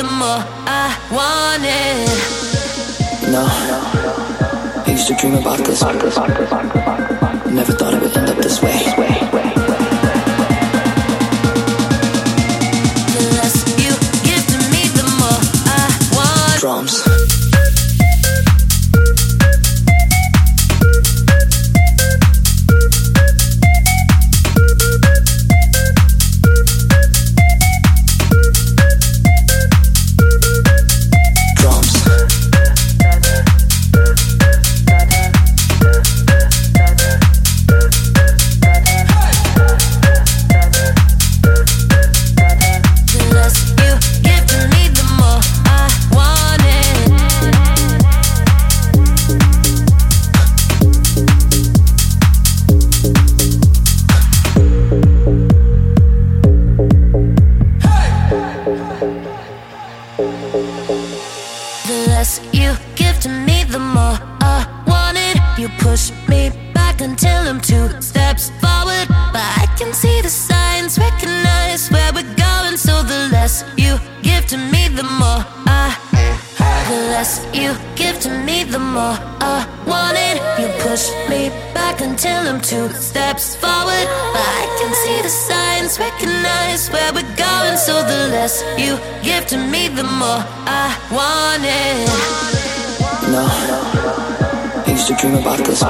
the more I want it. No, I used to dream about this. Never thought I wanted. No, I used to dream about this.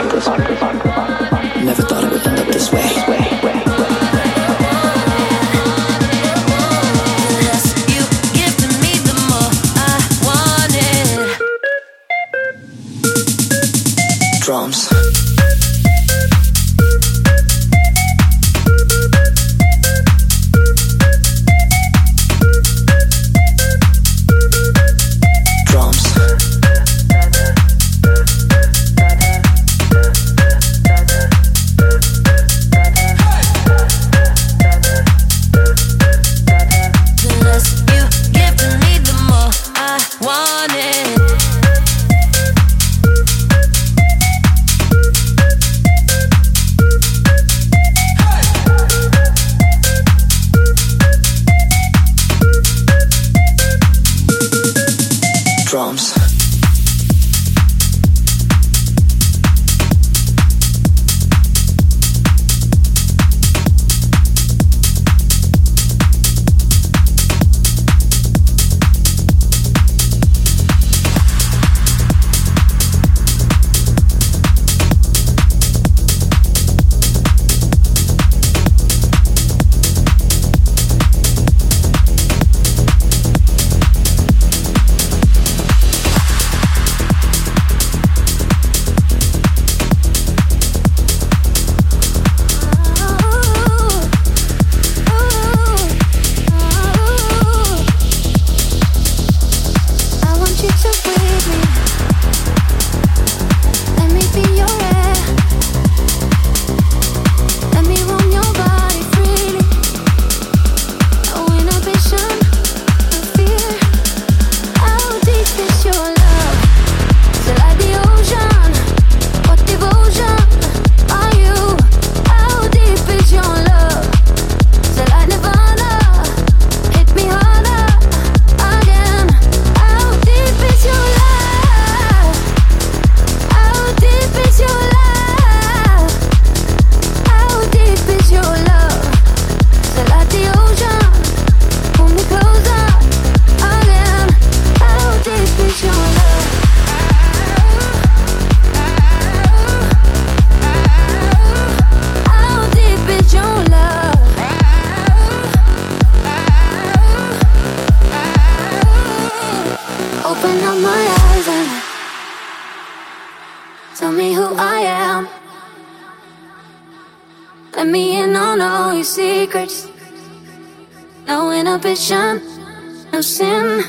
Oh, in?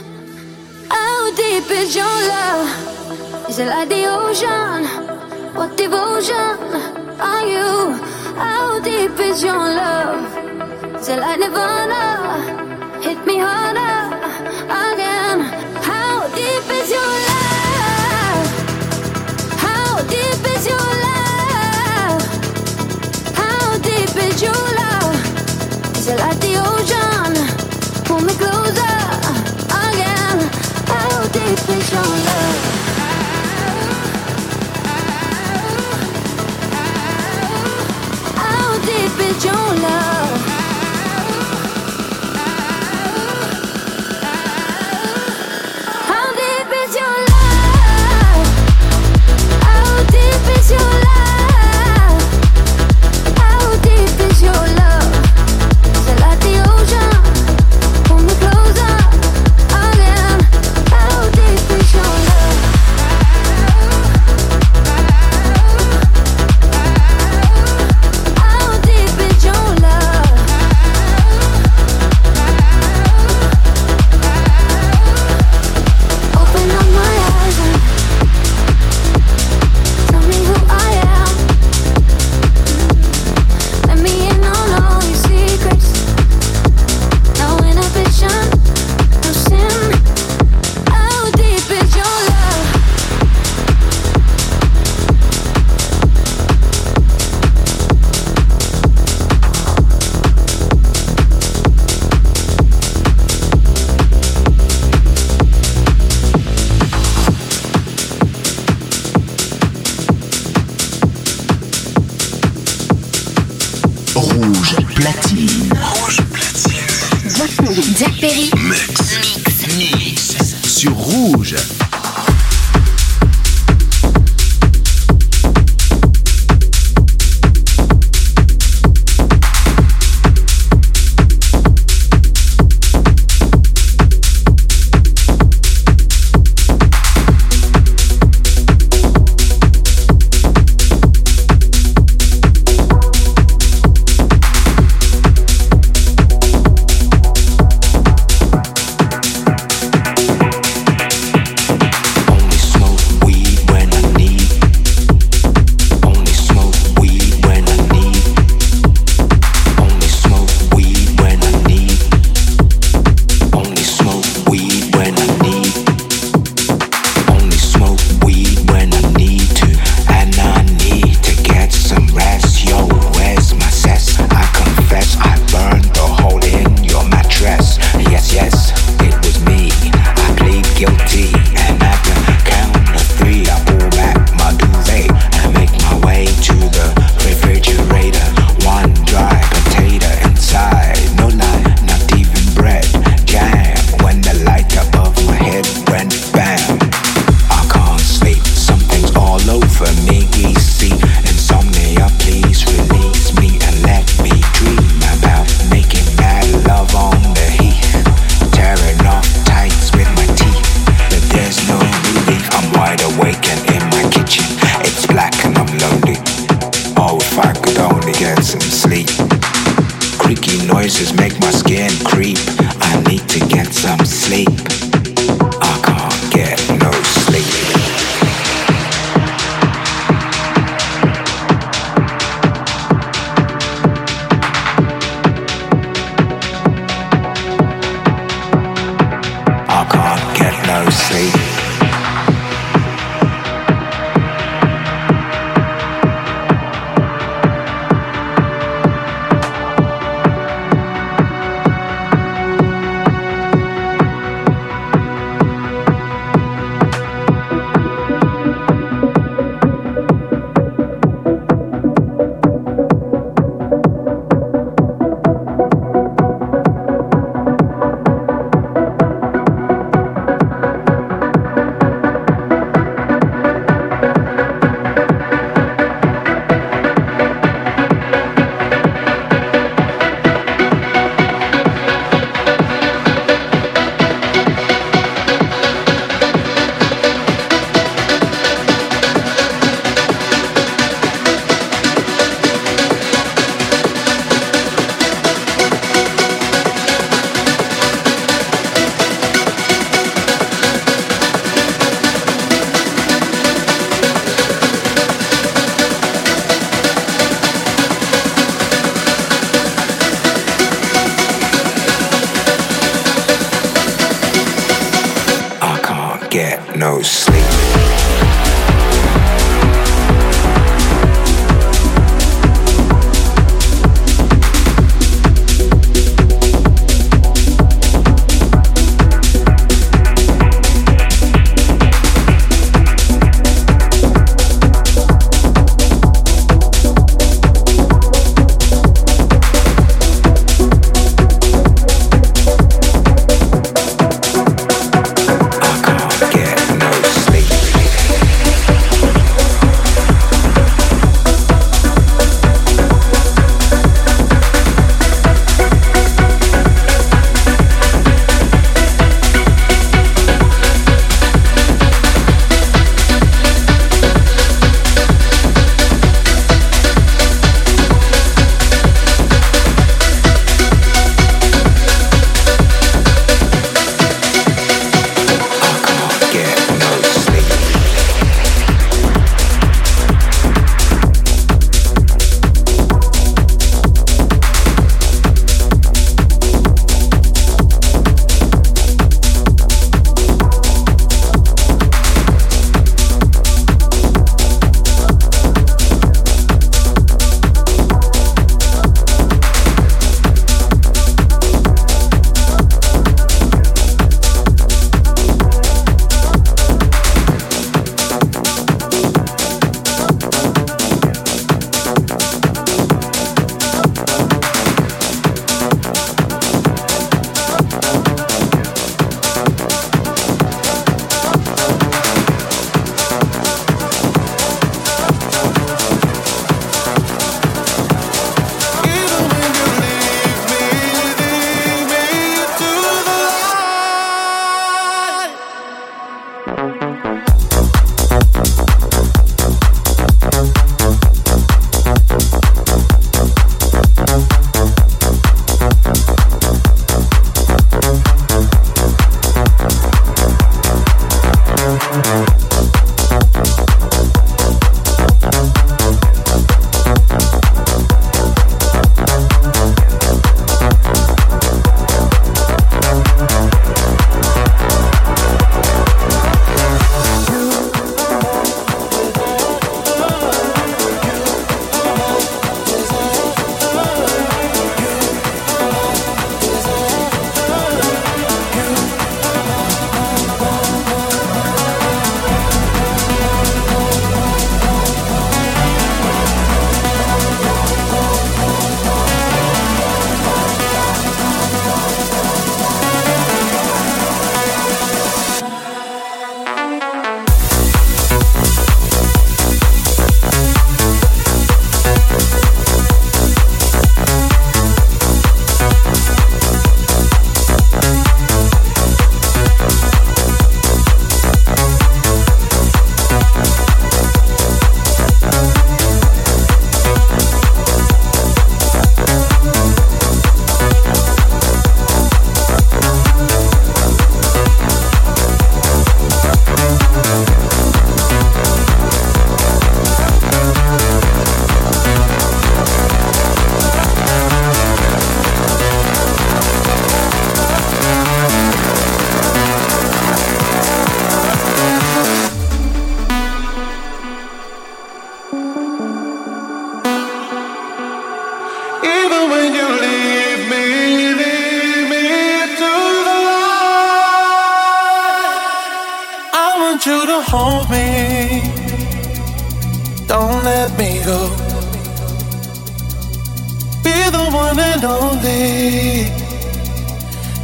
How deep is your love? Is it like the ocean? What devotion are you? How deep is your love? Is it like Nirvana? Hit me harder again. How deep is your love? How deep is your love? How deep is your love? Is it like your love Rouge platine. Rouge platine. Jack Perry. Mix. Mix. Mix. Sur Rouge.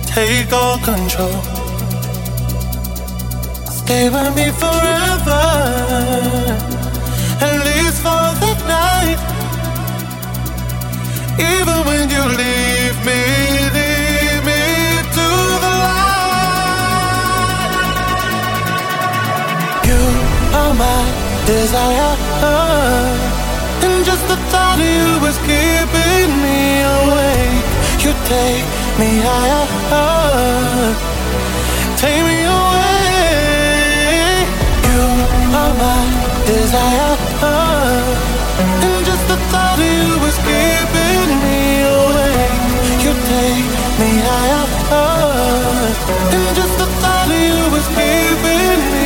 Take all control. Stay with me forever. At least for the night. Even when you leave me, leave me to the light. You are my desire. And just the thought of you is keeping me awake. You take me higher. Take me away. You are my desire. And just the thought of you is keeping me awake. You take me higher. And just the thought of you is keeping me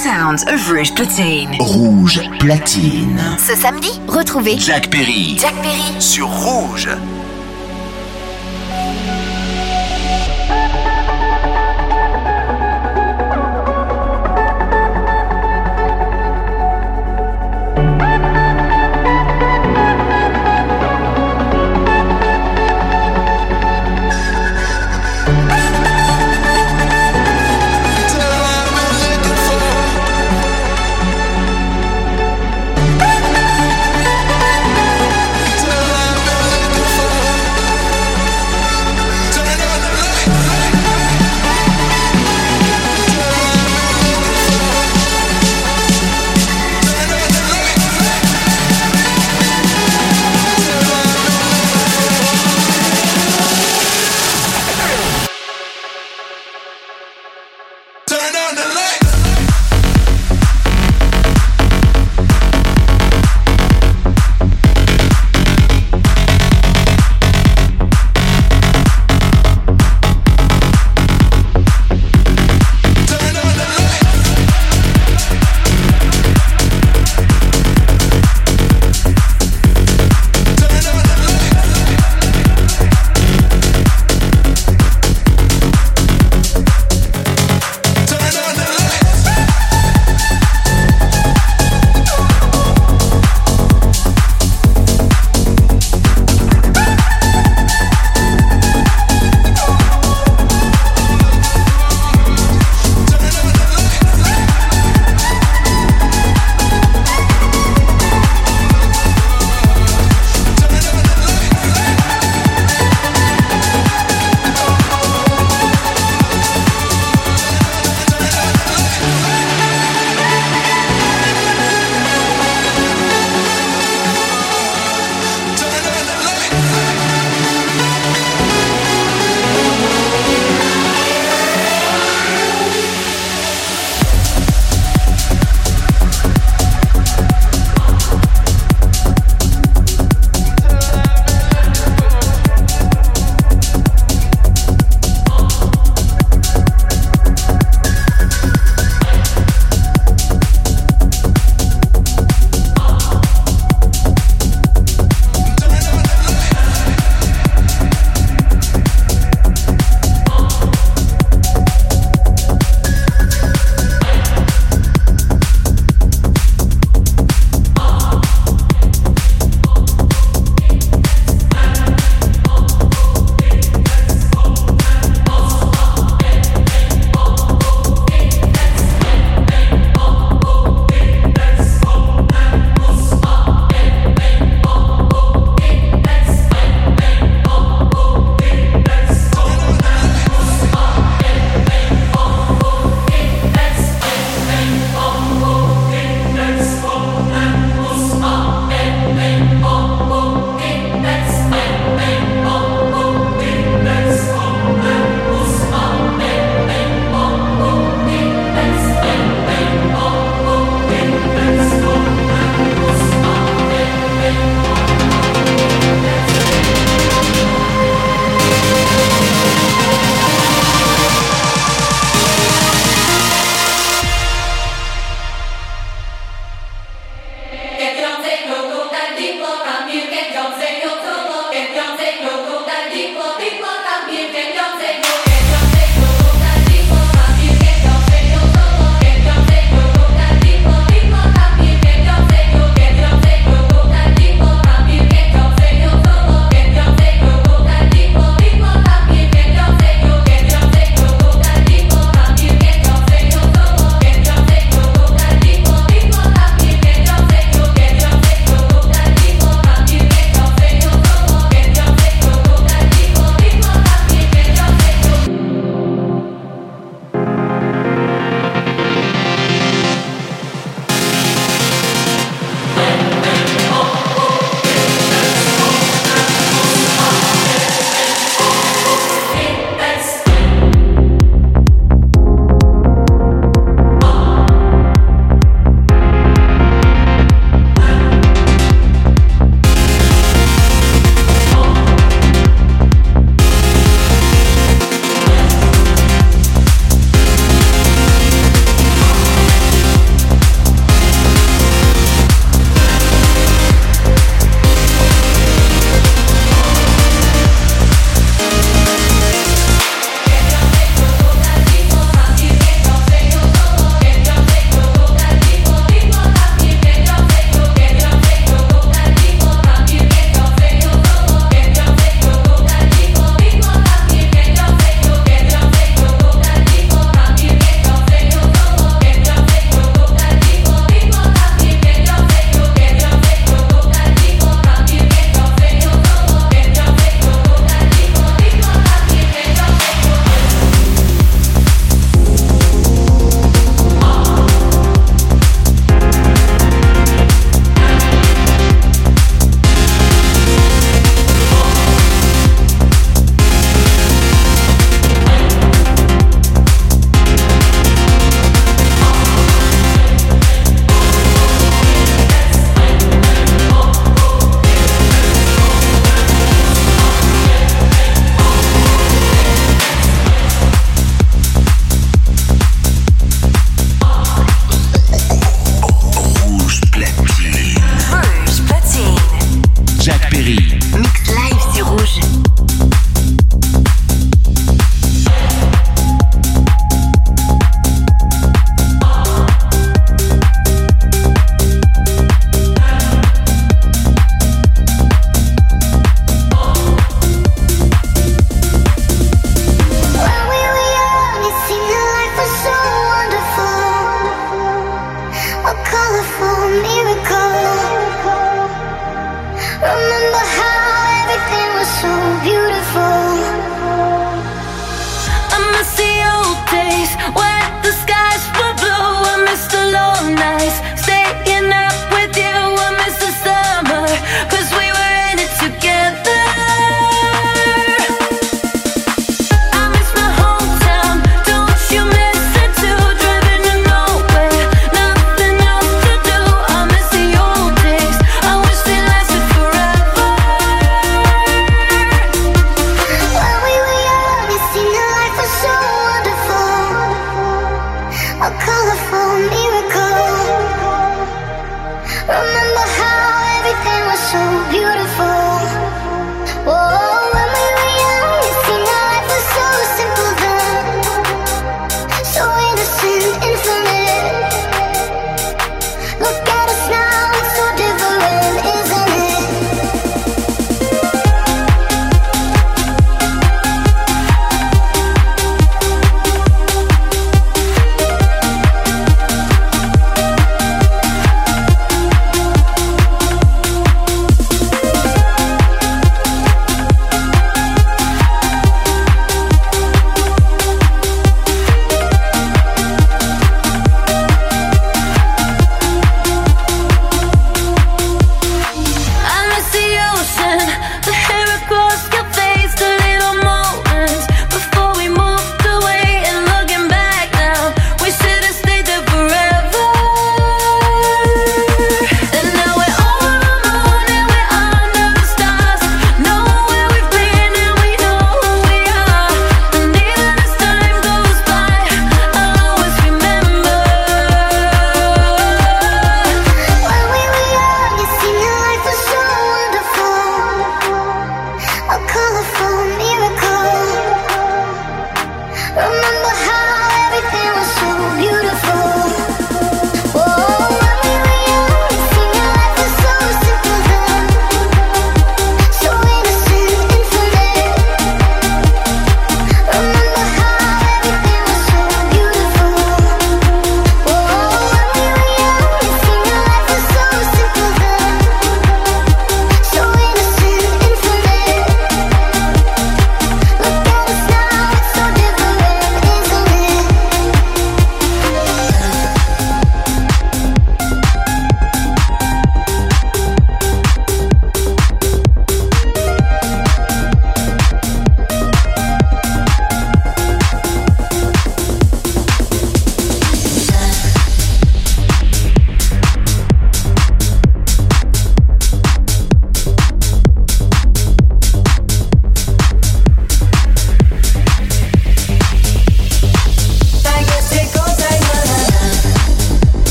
This is the sound of Rouge Platine. Rouge platine. Ce samedi, retrouvez Jack Perry. Jack Perry Sur Rouge.